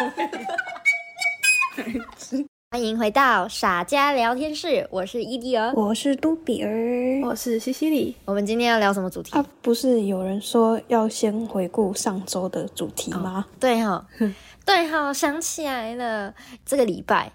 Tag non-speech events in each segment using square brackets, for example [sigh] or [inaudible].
[laughs] 欢迎回到傻家聊天室，我是伊迪尔，我是杜比儿。我是西西里。我们今天要聊什么主题？啊，不是有人说要先回顾上周的主题吗？对哈、对 [laughs] 哈、想起来了，这个礼拜。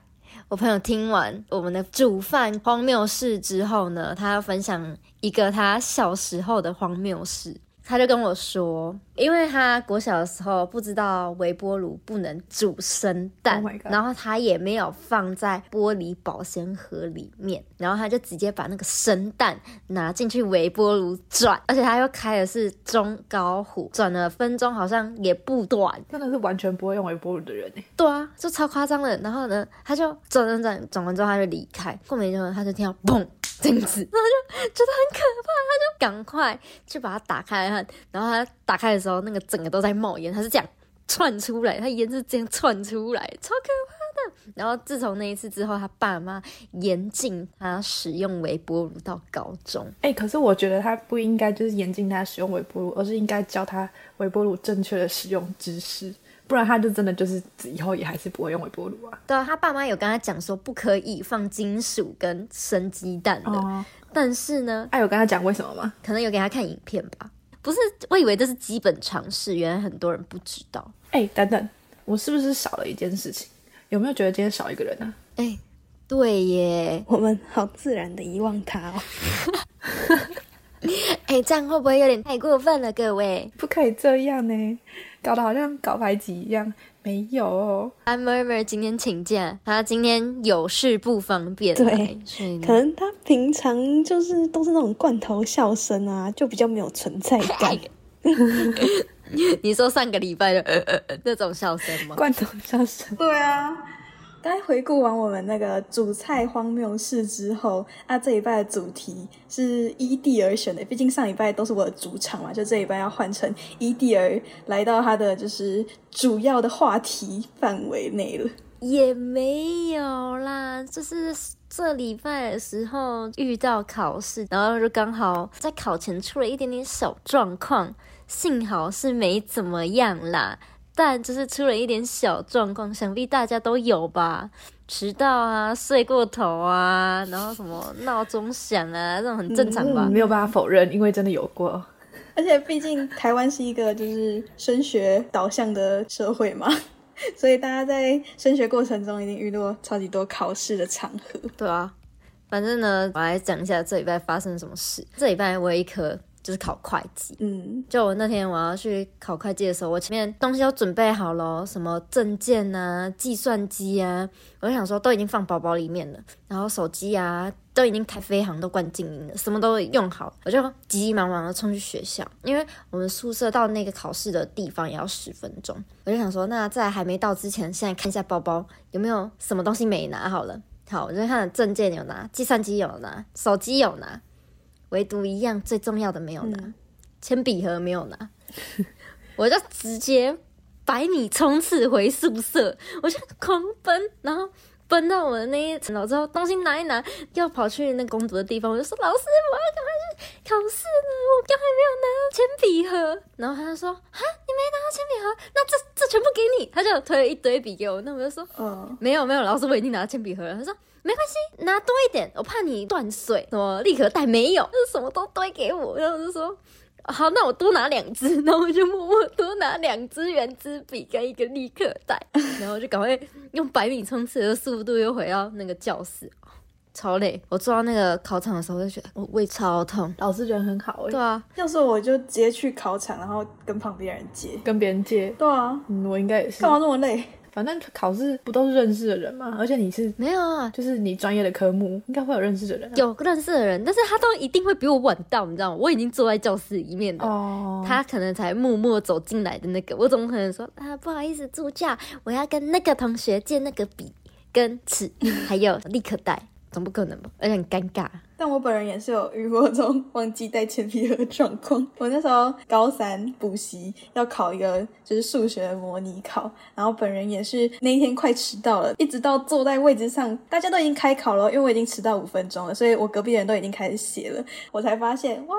我朋友听完我们的煮饭荒谬事之后呢，他要分享一个他小时候的荒谬事。他就跟我说，因为他国小的时候不知道微波炉不能煮生蛋 Oh 然后他也没有放在玻璃保鲜盒里面，然后他就直接把那个生蛋拿进去微波炉转，而且他又开的是中高火，转了分钟好像也不短，真的是完全不会用微波炉的人哎。对啊，就超夸张的。然后呢，他就转转转转完之后，他就离开。过没多久，他就听到砰这样子，然后就觉得很可怕，他就赶快去把它打开。然后他打开的时候，那个整个都在冒烟，他是这样窜出来，他烟是这样窜出来，超可怕的。然后自从那一次之后，他爸妈严禁他使用微波炉到高中。哎、可是我觉得他不应该就是严禁他使用微波炉，而是应该教他微波炉正确的使用知识，不然他就真的就是以后也还是不会用微波炉啊。对啊，他爸妈有跟他讲说不可以放金属跟生鸡蛋的，哦，但是呢，哎、有跟他讲为什么吗？可能有给他看影片吧。不是，我以为这是基本常识，原来很多人不知道。哎、等等，我是不是少了一件事情？有没有觉得今天少一个人啊？哎，对耶，我们好自然的遗忘他哦。[laughs] 哎，这样会不会有点太过分了，各位？不可以这样呢，搞得好像搞排挤一样。没有哦，安 murmur 今天请假，她今天有事不方便对，所以可能她平常就是都是那种罐头笑声啊，就比较没有存在感。你说上个礼拜的呃呃呃那种笑声吗？罐头笑声。对啊，该回顾完我们那个主菜荒谬事之后，啊，这一拜的主题是依地而选的，毕竟上一拜都是我的主场嘛，就这一拜要换成依地而来到他的就是主要的话题范围内了。也没有啦，就是这礼拜的时候遇到考试，然后就刚好在考前出了一点点小状况，幸好是没怎么样啦，但就是出了一点小状况，想必大家都有吧。迟到啊，睡过头啊，然后什么闹钟响啊，这种很正常吧嗯？没有办法否认，因为真的有过。而且毕竟台湾是一个就是升学导向的社会嘛，[laughs] 所以大家在升学过程中一定遇到超级多考试的场合。对啊，反正呢，我来讲一下这礼拜发生什么事。这礼拜我有一科就是考会计，嗯，就我那天我要去考会计的时候，我前面东西都准备好了，什么证件啊、计算机啊，我就想说都已经放包包里面了，然后手机啊都已经开飞行都关静音了，什么都用好了，我就急急忙忙的冲去学校，因为我们宿舍到那个考试的地方也要十分钟，我就想说，那在还没到之前，现在看一下包包有没有什么东西没拿好了。好，我就看证件有拿，计算机有拿，手机有拿，唯独一样最重要的没有拿，铅笔盒没有拿，[laughs] 我就直接百米冲刺回宿舍，我就狂奔，然后奔到我的那一层楼之后，东西拿一拿，要跑去那工作的地方，我就说老师，我要赶快去考试呢，我刚才没有拿到铅笔盒，然后他就说哈，你没拿到铅笔盒，那这这全部给你，他就推了一堆笔给我，那我就说嗯，没有没有，老师我已经拿到铅笔盒了。他说没关系，拿多一点，我怕你断水。什么立可带没有，就是什么都堆给我。然后我就说好，那我多拿两支，然后我就默默多拿两支圆珠笔跟一个立可带，[laughs] 然后我就赶快用百米冲刺的速度又回到那个教室。超累，我坐到那个考场的时候就觉得我胃超痛。老师人很好哎、对啊，要是我就直接去考场，然后跟旁边人接。跟别人借。对啊，嗯，我应该也是干。嘛那么累？反正考试不都是认识的人嘛，而且你是没有啊，就是你专业的科目，应该会有认识的人、啊。有认识的人，但是他都一定会比我晚到，你知道吗？我已经坐在教室里面了。哦，他可能才默默走进来的那个，我怎么可能说啊不好意思助教，我要跟那个同学借那个笔跟尺，[laughs] 还有立刻带，总不可能吧？而且很尴尬。但我本人也是有遇过这种忘记带铅笔盒的状况。我那时候高三补习要考一个就是数学的模拟考，然后本人也是那一天快迟到了，一直到坐在位置上，大家都已经开考了，因为我已经迟到五分钟了，所以我隔壁的人都已经开始写了，我才发现哇，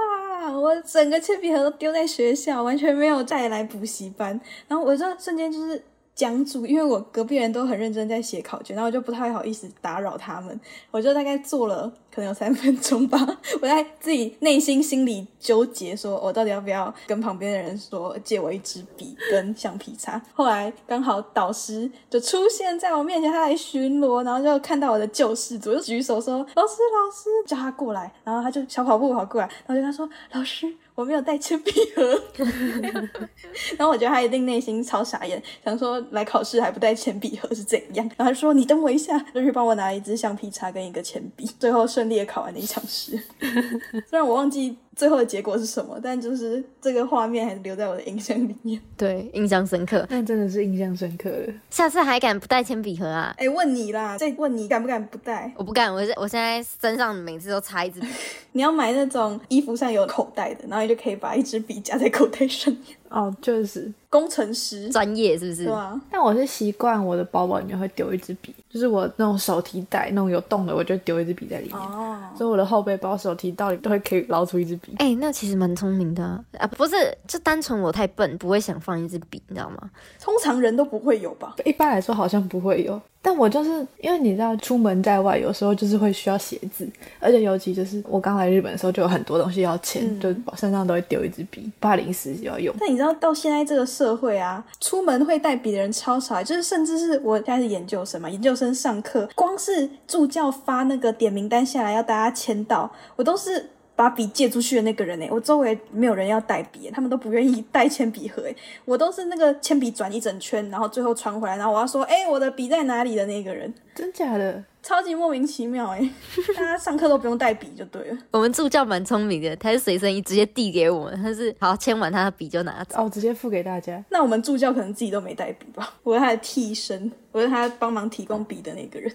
我整个铅笔盒都丢在学校，完全没有带来补习班，然后我就瞬间就是讲组，因为我隔壁人都很认真在写考卷，然后我就不太好意思打扰他们，我就大概做了可能有三分钟吧，[laughs] 我在自己内心心里纠结，说我到底要不要跟旁边的人说借我一支笔跟橡皮擦。后来刚好导师就出现在我面前，他来巡逻，然后就看到我的救世主，就举手说：“老师，老师，叫他过来。”然后他就小跑步跑过来，然后就跟他说：“老师。”我没有带铅笔盒，[laughs] 然后我觉得他一定内心超傻眼，想说来考试还不带铅笔盒是怎样？然后他说你等我一下，就去帮我拿一支橡皮擦跟一个铅笔，最后顺利的考完了一场试。[laughs] 虽然我忘记。最后的结果是什么？但就是这个画面还是留在我的印象里面。[laughs] 对，印象深刻。那真的是印象深刻了。下次还敢不带铅笔盒啊？哎，问你啦，再问你敢不敢不带？我不敢，我我现在身上每次都插一支笔。[laughs] 你要买那种衣服上有口袋的，然后你就可以把一支笔夹在口袋上面。哦，就是工程师专业是不是？对啊。但我是习惯我的包包里面会丢一支笔，就是我那种手提袋那种有洞的，我就丢一支笔在里面。哦。所以我的后背包、手提袋里都会可以捞出一支笔。哎，那其实蛮聪明的啊！不是，就单纯我太笨，不会想放一支笔，你知道吗？通常人都不会有吧？一般来说好像不会有。但我就是因为你知道，出门在外有时候就是会需要写字，而且尤其就是我刚来日本的时候，就有很多东西要签，就身上都会丢一支笔，怕临时要用。但你知道，到现在这个社会啊，出门会带笔的人超少，就是甚至是我现在是研究生嘛，研究生上课，光是助教发那个点名单下来要大家签到，我都是。把笔借出去的那个人呢？我周围没有人要带笔，他们都不愿意带铅笔盒。哎，我都是那个铅笔转一整圈，然后最后传回来，然后我要说，哎，我的笔在哪里的那个人？真假的？超级莫名其妙哎！[laughs] 大家上课都不用带笔就对了。我们助教蛮聪明的，他是随身一直接递给我们，他是好签完他的笔就拿走，哦，直接付给大家。那我们助教可能自己都没带笔吧？我是他的替身，我是他帮忙提供笔的那个人。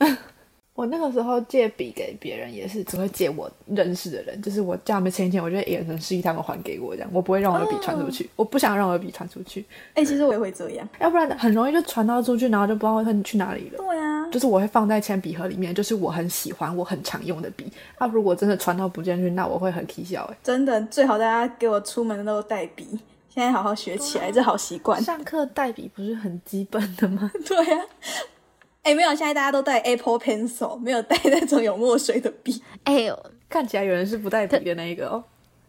[laughs] 我那个时候借笔给别人也是只会借我认识的人，就是我叫他们签签，我就眼神示意他们还给我这样，我不会让我的笔传出去，我不想让我的笔传出去。哎，其实我也会这样，要不然很容易就传到出去，然后就不知道会去哪里了。对啊，就是我会放在铅笔盒里面，就是我很喜欢、我很常用的笔。那如果真的传到不见去，那我会很气笑哎。真的，最好大家给我出门都带笔，现在好好学起来，这好习惯。上课带笔不是很基本的吗？[laughs] 对呀。哎，没有，现在大家都带 Apple Pencil，没有带那种有墨水的笔。哎呦，看起来有人是不带笔的那一个哦。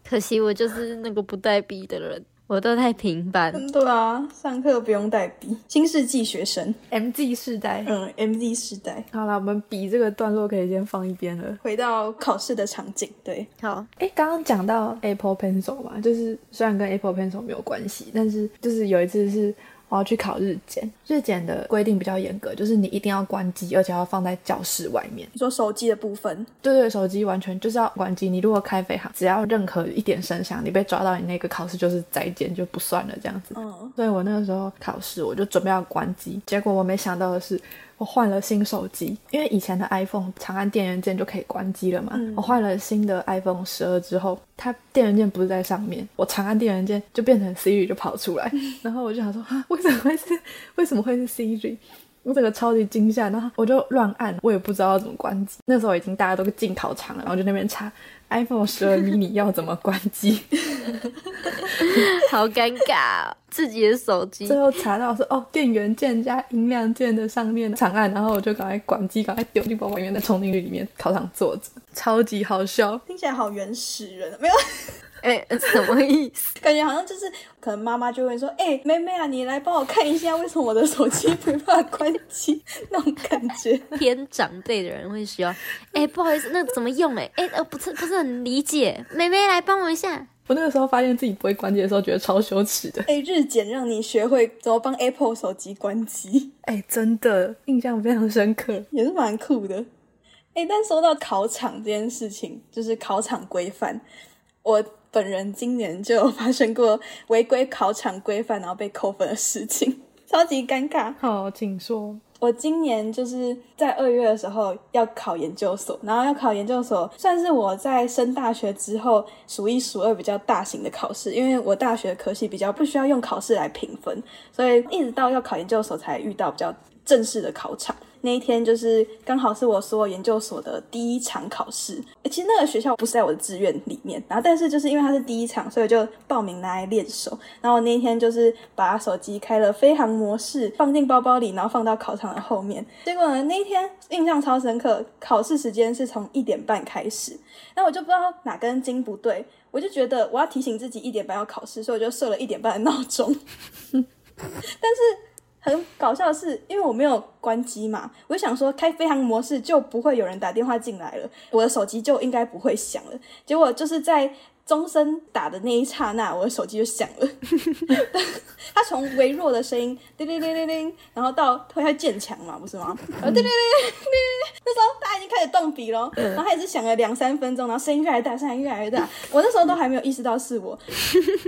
可惜我就是那个不带笔的人，我都太平凡。对啊，上课不用带笔，新世纪学生，MZ 世代，嗯，MZ 世代。好了，我们笔这个段落可以先放一边了，回到考试的场景。对，好。哎，刚刚讲到 Apple Pencil 嘛，就是虽然跟 Apple Pencil 没有关系，但是就是有一次是。我要去考日检，日检的规定比较严格，就是你一定要关机，而且要放在教室外面。你说手机的部分？对对，手机完全就是要关机。你如果开飞行，只要任何一点声响，你被抓到，你那个考试就是再见，就不算了这样子。嗯，所以我那个时候考试，我就准备要关机，结果我没想到的是。我换了新手机，因为以前的 iPhone 长按电源键就可以关机了嘛。我换了新的 iPhone 十二之后，它电源键不是在上面，我长按电源键就变成 Siri 就跑出来，然后我就想说啊，为什么会是为什么会是 Siri？我整个超级惊吓，然后我就乱按，我也不知道要怎么关机。那时候已经大家都进考场了，然后就那边查。iPhone 十二 mini 要怎么关机？[laughs] [laughs] 好尴尬，自己的手机。最后查到是哦，电源键加音量键的上面长按，然后我就赶快关机，赶快丢进包包里面，再冲进去里面考场坐着，超级好笑，听起来好原始人，没有。[laughs] 哎，什么意思？感觉好像就是可能妈妈就会说：“哎，妹妹啊，你来帮我看一下，为什么我的手机没办法关机？”那种感觉。[laughs] 偏长辈的人会需要。哎，不好意思，那怎么用？哎，哎，呃，不是，不是很理解。妹妹来帮我一下。我那个时候发现自己不会关机的时候，觉得超羞耻的。哎，日检让你学会怎么帮 Apple 手机关机。哎，真的印象非常深刻，也是蛮酷的。哎，但说到考场这件事情，就是考场规范，我。本人今年就有发生过违规考场规范，然后被扣分的事情，[laughs] 超级尴尬。好，请说。我今年就是在二月的时候要考研究所，然后要考研究所，算是我在升大学之后数一数二比较大型的考试，因为我大学科系比较不需要用考试来评分，所以一直到要考研究所才遇到比较。正式的考场。那一天就是刚好是我所有研究所的第一场考试。其实那个学校不是在我的志愿里面，然后但是就是因为它是第一场，所以就报名拿来练手。然后我那一天就是把手机开了飞行模式，放进包包里，然后放到考场的后面。结果呢，那一天印象超深刻，考试时间是从一点半开始。那我就不知道哪根筋不对，我就觉得我要提醒自己一点半要考试，所以我就设了一点半的闹钟。[laughs] 但是。很搞笑的是，因为我没有关机嘛，我就想说开飞行模式就不会有人打电话进来了，我的手机就应该不会响了。结果就是在。钟声打的那一刹那，我的手机就响了。它从微弱的声音叮叮叮叮叮，然后到突然渐强嘛，不是吗？叮叮叮叮叮，那时候大家已经开始动笔了，然后它也是响了两三分钟，然后声音越来越大，声音越来越大。我那时候都还没有意识到是我，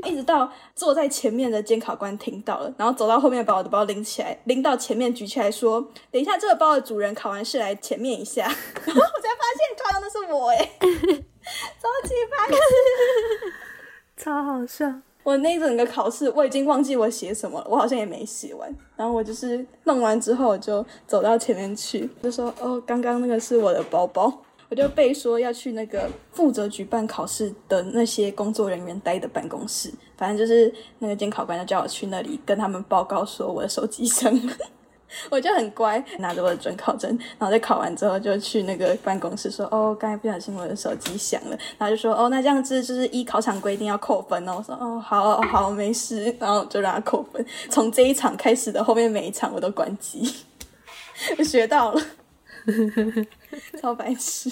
一直到坐在前面的监考官听到了，然后走到后面把我的包拎起来，拎到前面举起来说：“等一下，这个包的主人考完试来前面一下。”然后我才发现考的是我哎。超级白痴，超好笑！我那整个考试，我已经忘记我写什么了，我好像也没写完。然后我就是弄完之后，我就走到前面去，就说：“哦，刚刚那个是我的包包。”我就被说要去那个负责举办考试的那些工作人员待的办公室，反正就是那个监考官就叫我去那里跟他们报告说我的手机响了。我就很乖，拿着我的准考证，然后在考完之后就去那个办公室说：“哦，刚才不小心我的手机响了。”然后就说：“哦，那这样子就是依考场规定要扣分哦。”我说：“哦，好好，没事。”然后就让他扣分。从这一场开始的后面每一场我都关机，我学到了，超白痴。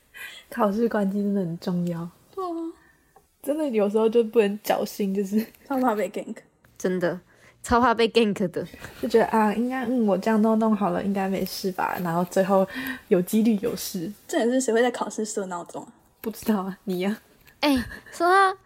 [laughs] 考试关机真的很重要。对啊，真的有时候就不能侥幸，就是超怕被 gank，真的。超怕被 gank 的，就觉得啊，应该嗯，我这样都弄好了，应该没事吧？然后最后有几率有事。这也是谁会在考试设闹钟啊？不知道啊，你呀？哎，说到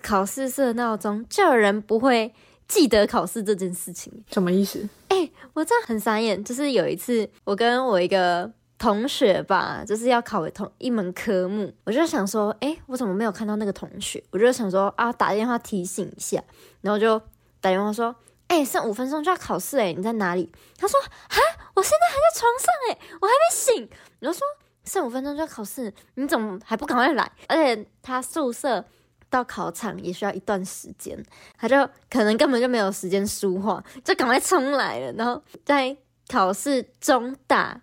考试设闹钟，就有人不会记得考试这件事情，什么意思？哎，我真的很傻眼。就是有一次，我跟我一个同学吧，就是要考同一门科目，我就想说，哎，我怎么没有看到那个同学？我就想说啊，打电话提醒一下，然后就打电话说。哎，剩五分钟就要考试哎，你在哪里？他说：哈，我现在还在床上哎，我还没醒。我就说：剩五分钟就要考试，你怎么还不赶快来？而且他宿舍到考场也需要一段时间，他就可能根本就没有时间说话，就赶快冲来了。然后在考试中打。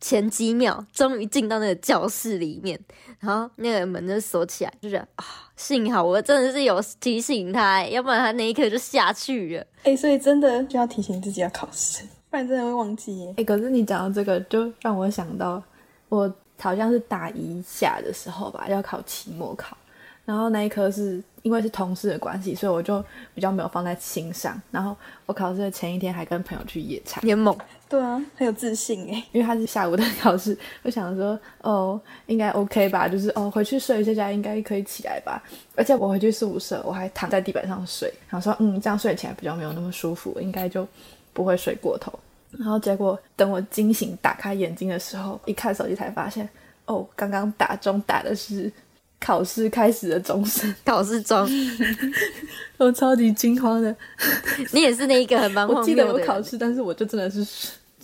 前几秒，终于进到那个教室里面，然后那个门就锁起来，就觉得啊，幸好我真的是有提醒他，要不然他那一刻就下去了。哎，所以真的就要提醒自己要考试，不然真的会忘记。哎，可是你讲到这个，就让我想到，我好像是大一下的时候吧，要考期末考。然后那一科是因为是同事的关系，所以我就比较没有放在心上。然后我考试的前一天还跟朋友去野餐，很猛。对啊，很有自信哎。因为他是下午的考试，我想说哦，应该 OK 吧，就是哦回去睡一下觉应该可以起来吧。而且我回去宿舍，我还躺在地板上睡，想说嗯这样睡起来比较没有那么舒服，应该就不会睡过头。然后结果等我惊醒打开眼睛的时候，一看手机才发现哦，刚刚打钟打的是。考试开始的钟声，考试钟，[laughs] 我超级惊慌的。你也是那一个很忙。我记得我考试，但是我就真的是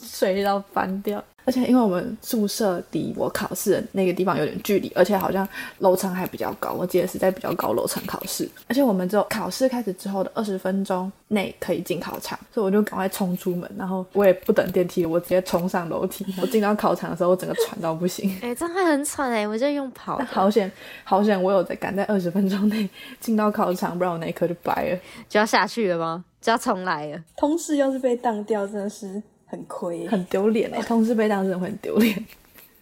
睡到翻掉。而且因为我们宿舍离我考试的那个地方有点距离，而且好像楼层还比较高，我记得是在比较高楼层考试。而且我们只有考试开始之后的二十分钟内可以进考场，所以我就赶快冲出门，然后我也不等电梯，我直接冲上楼梯。我进到考场的时候，我整个喘到不行。[laughs] 哎，这样会很喘哎，我就用跑。好险，好险，我有在赶在二十分钟内进到考场，不然我那一刻就白了，就要下去了吗？就要重来了。通识要是被当掉，真的是。很亏，很丢脸哎！同事被当真会很丢脸。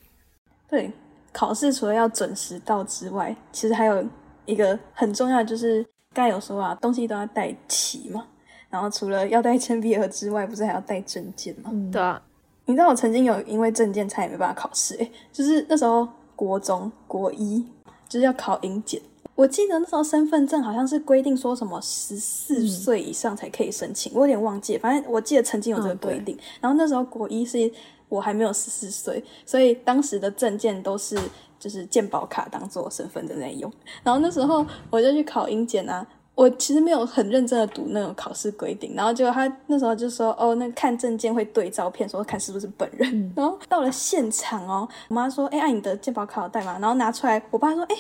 [laughs] 对，考试除了要准时到之外，其实还有一个很重要的，就是刚才有说啊，东西都要带齐嘛。然后除了要带铅笔盒之外，不是还要带证件吗？对啊。你知道我曾经有因为证件差点没办法考试哎，就是那时候国中国一就是要考英检。我记得那时候身份证好像是规定说什么十四岁以上才可以申请，我有点忘记，反正我记得曾经有这个规定。然后那时候国一是我还没有十四岁，所以当时的证件都是就是健保卡当做身份证在用。然后那时候我就去考英检啊，我其实没有很认真的读那种考试规定，然后结果他那时候就说，哦，那看证件会对照片，说看是不是本人。然后到了现场哦，我妈说，哎，按你的健保卡有带吗？然后拿出来，我爸说，哎，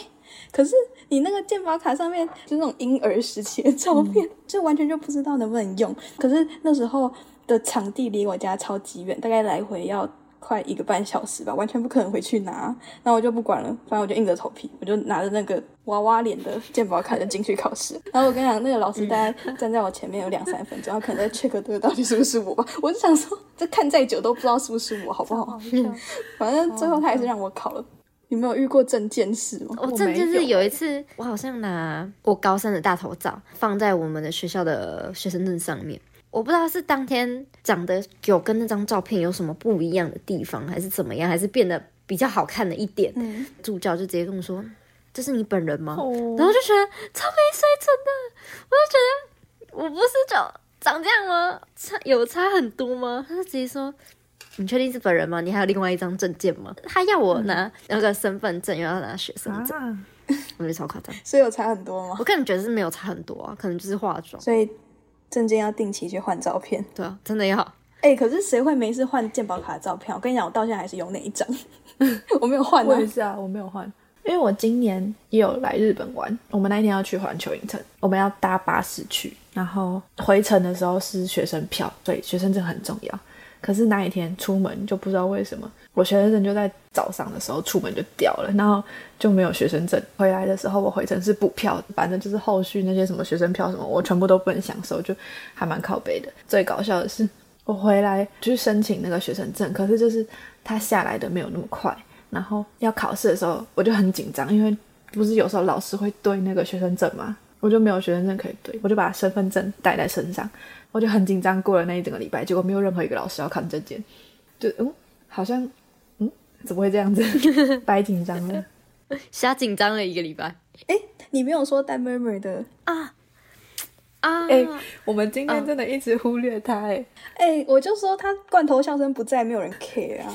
可是你那个健保卡上面就那种婴儿时期的照片，就完全就不知道能不能用。可是那时候的场地离我家超级远，大概来回要。快一个半小时吧，完全不可能回去拿，那我就不管了，反正我就硬着头皮，我就拿着那个娃娃脸的健保卡就进去考试。然后我跟你讲，那个老师大概站在我前面有两三分钟，他可能在 check 这个到底是不是我吧。我就想说，这看再久都不知道是不是我，好不好？反正最后他还是让我考了。有没有遇过证件事吗？我证件是有一次，我好像拿我高三的大头照放在我们的学校的学生证上面。我不知道是当天长得有跟那张照片有什么不一样的地方，还是怎么样，还是变得比较好看了一点。助教就直接跟我说：“这是你本人吗？”然后就觉得超没水准的，我就觉得我不是就长这样吗？差有差很多吗？他就直接说：“你确定是本人吗？你还有另外一张证件吗？”他要我拿那个身份证，又要拿学生证，[laughs] 我觉得超夸张。所以有差很多吗？我个人觉得是没有差很多啊，可能就是化妆。所以。证件要定期去换照片，对啊，真的要。哎，可是谁会没事换健保卡的照片？我跟你讲，我到现在还是有那一张，[laughs] 我没有换。我也是啊，我没有换，因为我今年也有来日本玩。我们那一天要去环球影城，我们要搭巴士去，然后回程的时候是学生票，所以学生证很重要。可是那一天出门就不知道为什么。我学生证就在早上的时候出门就掉了，然后就没有学生证。回来的时候我回程是补票，反正就是后续那些什么学生票什么，我全部都不能享受，就还蛮靠背的。最搞笑的是，我回来去申请那个学生证，可是就是他下来的没有那么快。然后要考试的时候我就很紧张，因为不是有时候老师会对那个学生证吗？我就没有学生证可以对，我就把身份证带在身上，我就很紧张过了那一整个礼拜，结果没有任何一个老师要看证件，就嗯，好像嗯。怎么会这样子？[laughs] 白紧张了，瞎紧张了一个礼拜。哎，你没有说带妹妹的啊啊！哎，我们今天真的一直忽略他哎哎，我就说他罐头笑声不在，没有人 care 啊。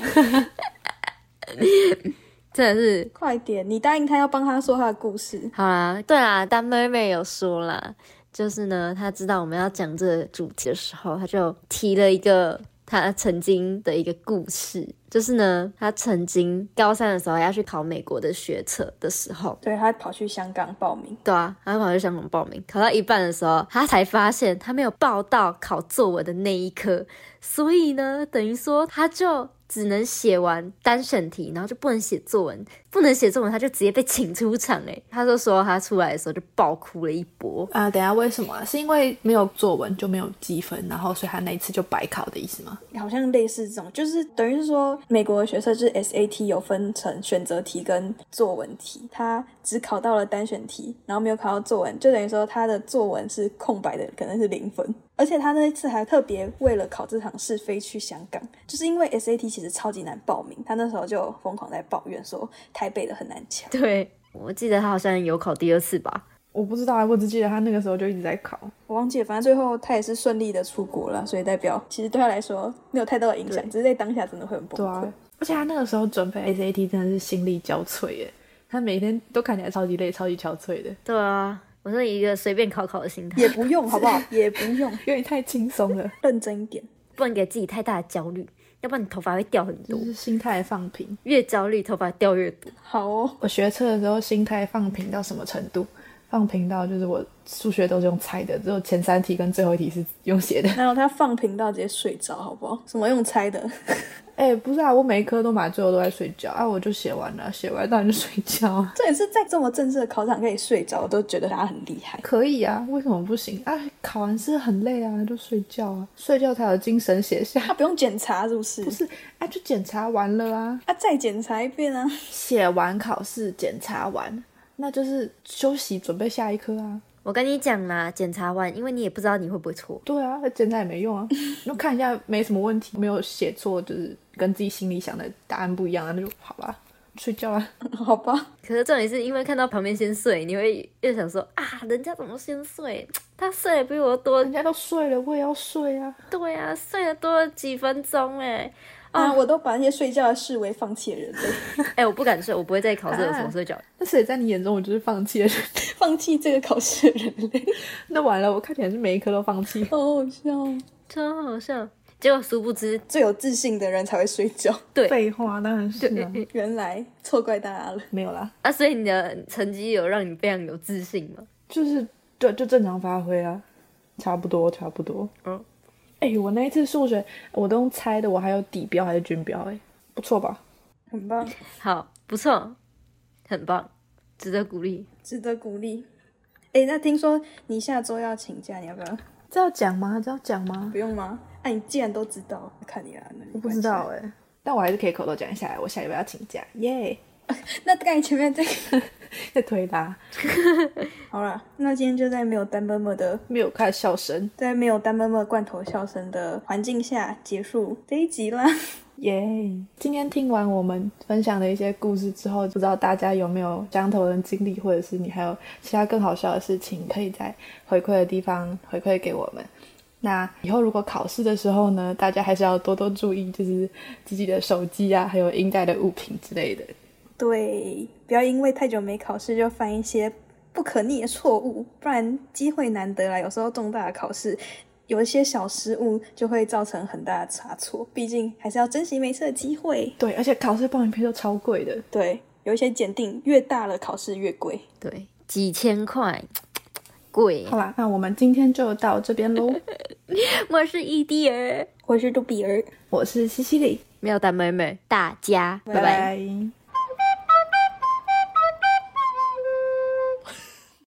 [laughs] 真的是，快点，你答应他要帮他说他的故事。好啦，对啦，但妹妹有说啦，就是呢，他知道我们要讲这个主题的时候，他就提了一个。他曾经的一个故事，就是呢，他曾经高三的时候要去考美国的学测的时候，对他跑去香港报名，对啊，他跑去香港报名，考到一半的时候，他才发现他没有报到考作文的那一科，所以呢，等于说他就。只能写完单选题，然后就不能写作文，不能写作文，他就直接被请出场。哎，[laughs] 他就说他出来的时候就爆哭了一波啊！等下为什么？是因为没有作文就没有积分，然后所以他那一次就白考的意思吗？好像类似这种，就是等于是说美国的学测是 SAT 有分成选择题跟作文题，他只考到了单选题，然后没有考到作文，就等于说他的作文是空白的，可能是零分。而且他那一次还特别为了考这场试飞去香港，就是因为 SAT 其实超级难报名，他那时候就疯狂在抱怨说台北的很难抢。[laughs] 对我记得他好像有考第二次吧，我不知道，我只记得他那个时候就一直在考，我忘记了。反正最后他也是顺利的出国了，所以代表其实对他来说没有太大的影响，只是在当下真的会很崩溃。而且他那个时候准备 SAT 真的是心力交瘁耶，他每天都看起来超级累、超级憔悴的。对啊。我是一个随便考考的心态，也不用，好不好？[laughs] 也不用，因为太轻松了。认真一点，不能给自己太大的焦虑，要不然你头发会掉很多。就是心态放平，越焦虑头发掉越多。好哦，我学车的时候心态放平到什么程度？放平到就是我数学都是用猜的，只有前三题跟最后一题是用写的。然后他放平到直接睡着，好不好？什么用猜的？哎，不是啊，我每一科都买，最后都在睡觉啊，我就写完了，写完当然就睡觉。[laughs] 这也是在这么正式的考场可以睡着，我都觉得他很厉害。可以啊，为什么不行啊？考完试很累啊，就睡觉啊，睡觉才有精神写下。他不用检查是不是？[laughs] 不是啊，就检查完了啊，啊，再检查一遍啊。写完考试检查完，那就是休息准备下一科啊。我跟你讲啦，检查完，因为你也不知道你会不会错。对啊，检查也没用啊，[laughs] 就看一下没什么问题，没有写错，就是跟自己心里想的答案不一样，那就好吧，睡觉啊，[laughs] 好吧。可是重点是因为看到旁边先睡，你会又想说啊，人家怎么先睡？他睡的比我多，人家都睡了，我也要睡啊。对啊，睡了多了几分钟哎，啊，我都把那些睡觉的视为放弃的人类。[laughs] 哎，我不敢睡，我不会在考试的时候睡觉。那所以在你眼中，我就是放弃了，[laughs] 放弃这个考试的人类。那完了，我看起来是每一科都放弃，好好笑，超好笑。结果殊不知，最有自信的人才会睡觉。对，废话当然是啊。原来错怪大家了，没有啦。啊，所以你的成绩有让你非常有自信吗？就是对，就正常发挥啊，差不多，差不多。嗯。哎，我那一次数学我都用猜的，我还有底标还是均标？哎，不错吧？很棒，好，不错，很棒，值得鼓励，值得鼓励。哎，那听说你下周要请假，你要不要？这要讲吗？这要讲吗？不用吗？哎，你既然都知道，看你啦。我不知道哎，但我还是可以口头讲一下，我下礼拜要请假，耶。[laughs] 那刚才前面这个 [laughs] 在推他，[laughs] 好了，那今天就在没有单妈妈的没有看笑声，在没有单妈妈罐头笑声的环境下结束这一集啦，耶！今天听完我们分享的一些故事之后，不知道大家有没有相同的经历，或者是你还有其他更好笑的事情，可以在回馈的地方回馈给我们。那以后如果考试的时候呢，大家还是要多多注意，就是自己的手机啊，还有应带的物品之类的。对，不要因为太久没考试就犯一些不可逆的错误，不然机会难得啦。有时候重大的考试有一些小失误，就会造成很大的差错。毕竟还是要珍惜每次的机会。对，而且考试报名费都超贵的。对，有一些检定越大了，考试越贵。对，几千块，贵。好啦，那我们今天就到这边喽。[laughs] 我是伊蒂尔，我是杜比儿，我是西西里，妙蛋妹妹，大家拜拜。